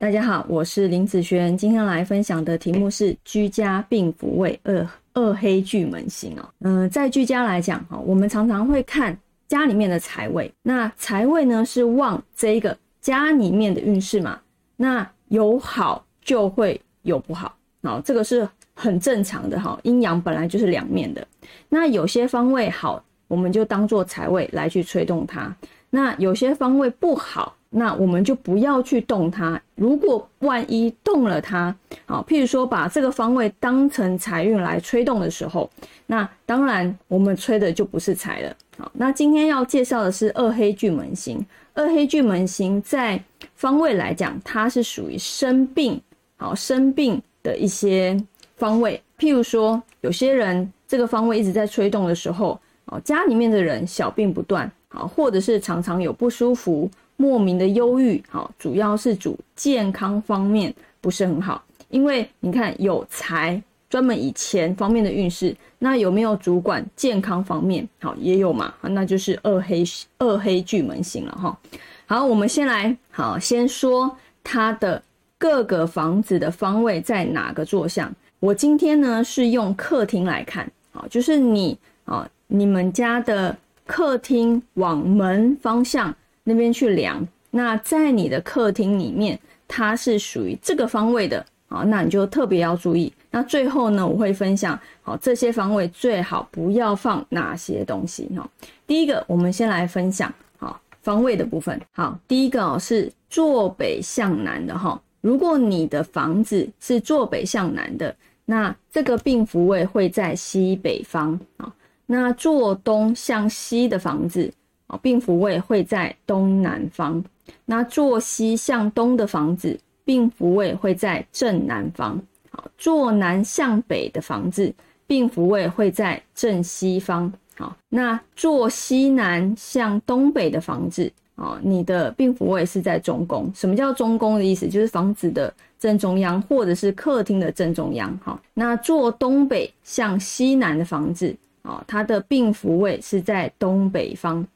大家好，我是林子轩，今天来分享的题目是居家病符位二二黑巨门星哦。嗯，在居家来讲哈，我们常常会看家里面的财位，那财位呢是旺这一个家里面的运势嘛，那有好就会有不好，好，这个是很正常的哈，阴阳本来就是两面的，那有些方位好，我们就当做财位来去催动它，那有些方位不好。那我们就不要去动它。如果万一动了它，啊，譬如说把这个方位当成财运来吹动的时候，那当然我们吹的就不是财了。好，那今天要介绍的是二黑巨门星。二黑巨门星在方位来讲，它是属于生病，好生病的一些方位。譬如说，有些人这个方位一直在吹动的时候，哦，家里面的人小病不断，好，或者是常常有不舒服。莫名的忧郁，好，主要是主健康方面不是很好，因为你看有财，专门以钱方面的运势，那有没有主管健康方面？好，也有嘛，那就是二黑二黑巨门星了哈。好，我们先来，好，先说它的各个房子的方位在哪个坐向。我今天呢是用客厅来看，好，就是你啊，你们家的客厅往门方向。那边去量，那在你的客厅里面，它是属于这个方位的啊，那你就特别要注意。那最后呢，我会分享好这些方位最好不要放哪些东西哈。第一个，我们先来分享好方位的部分。好，第一个哦是坐北向南的哈。如果你的房子是坐北向南的，那这个病符位会在西北方啊。那坐东向西的房子。哦，病符位会在东南方。那坐西向东的房子，病符位会在正南方。好，坐南向北的房子，病符位会在正西方。好，那坐西南向东北的房子，哦，你的病符位是在中宫。什么叫中宫的意思？就是房子的正中央，或者是客厅的正中央。好，那坐东北向西南的房子，哦，它的病符位是在东北方。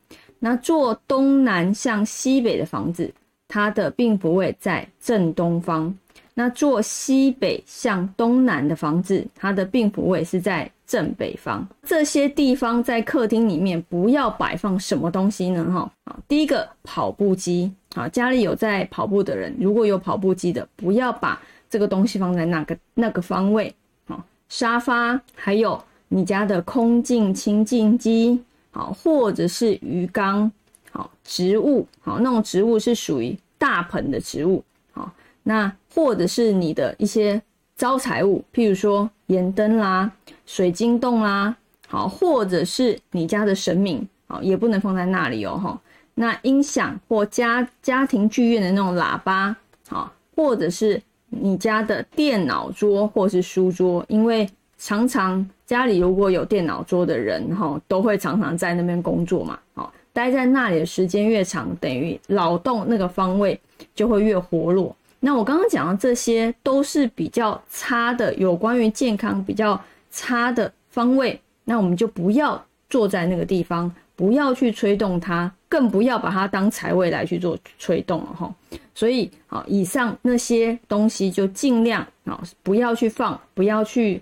那坐东南向西北的房子，它的病符位在正东方；那坐西北向东南的房子，它的病符位是在正北方。这些地方在客厅里面不要摆放什么东西呢？哈，好，第一个跑步机，好，家里有在跑步的人，如果有跑步机的，不要把这个东西放在那个那个方位。好，沙发，还有你家的空净清净机。好，或者是鱼缸，好植物，好那种植物是属于大盆的植物，好那或者是你的一些招财物，譬如说盐灯啦、水晶洞啦，好或者是你家的神明，好也不能放在那里哦，哈。那音响或家家庭剧院的那种喇叭，好或者是你家的电脑桌或是书桌，因为。常常家里如果有电脑桌的人，哈，都会常常在那边工作嘛，好，待在那里的时间越长，等于劳动那个方位就会越活络。那我刚刚讲的这些都是比较差的，有关于健康比较差的方位，那我们就不要坐在那个地方，不要去吹动它，更不要把它当财位来去做吹动了哈。所以，好，以上那些东西就尽量啊，不要去放，不要去。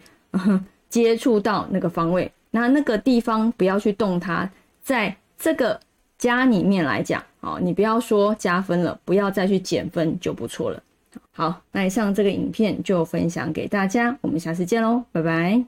接触到那个方位，那那个地方不要去动它，在这个家里面来讲，哦，你不要说加分了，不要再去减分就不错了。好，那以上这个影片就分享给大家，我们下次见喽，拜拜。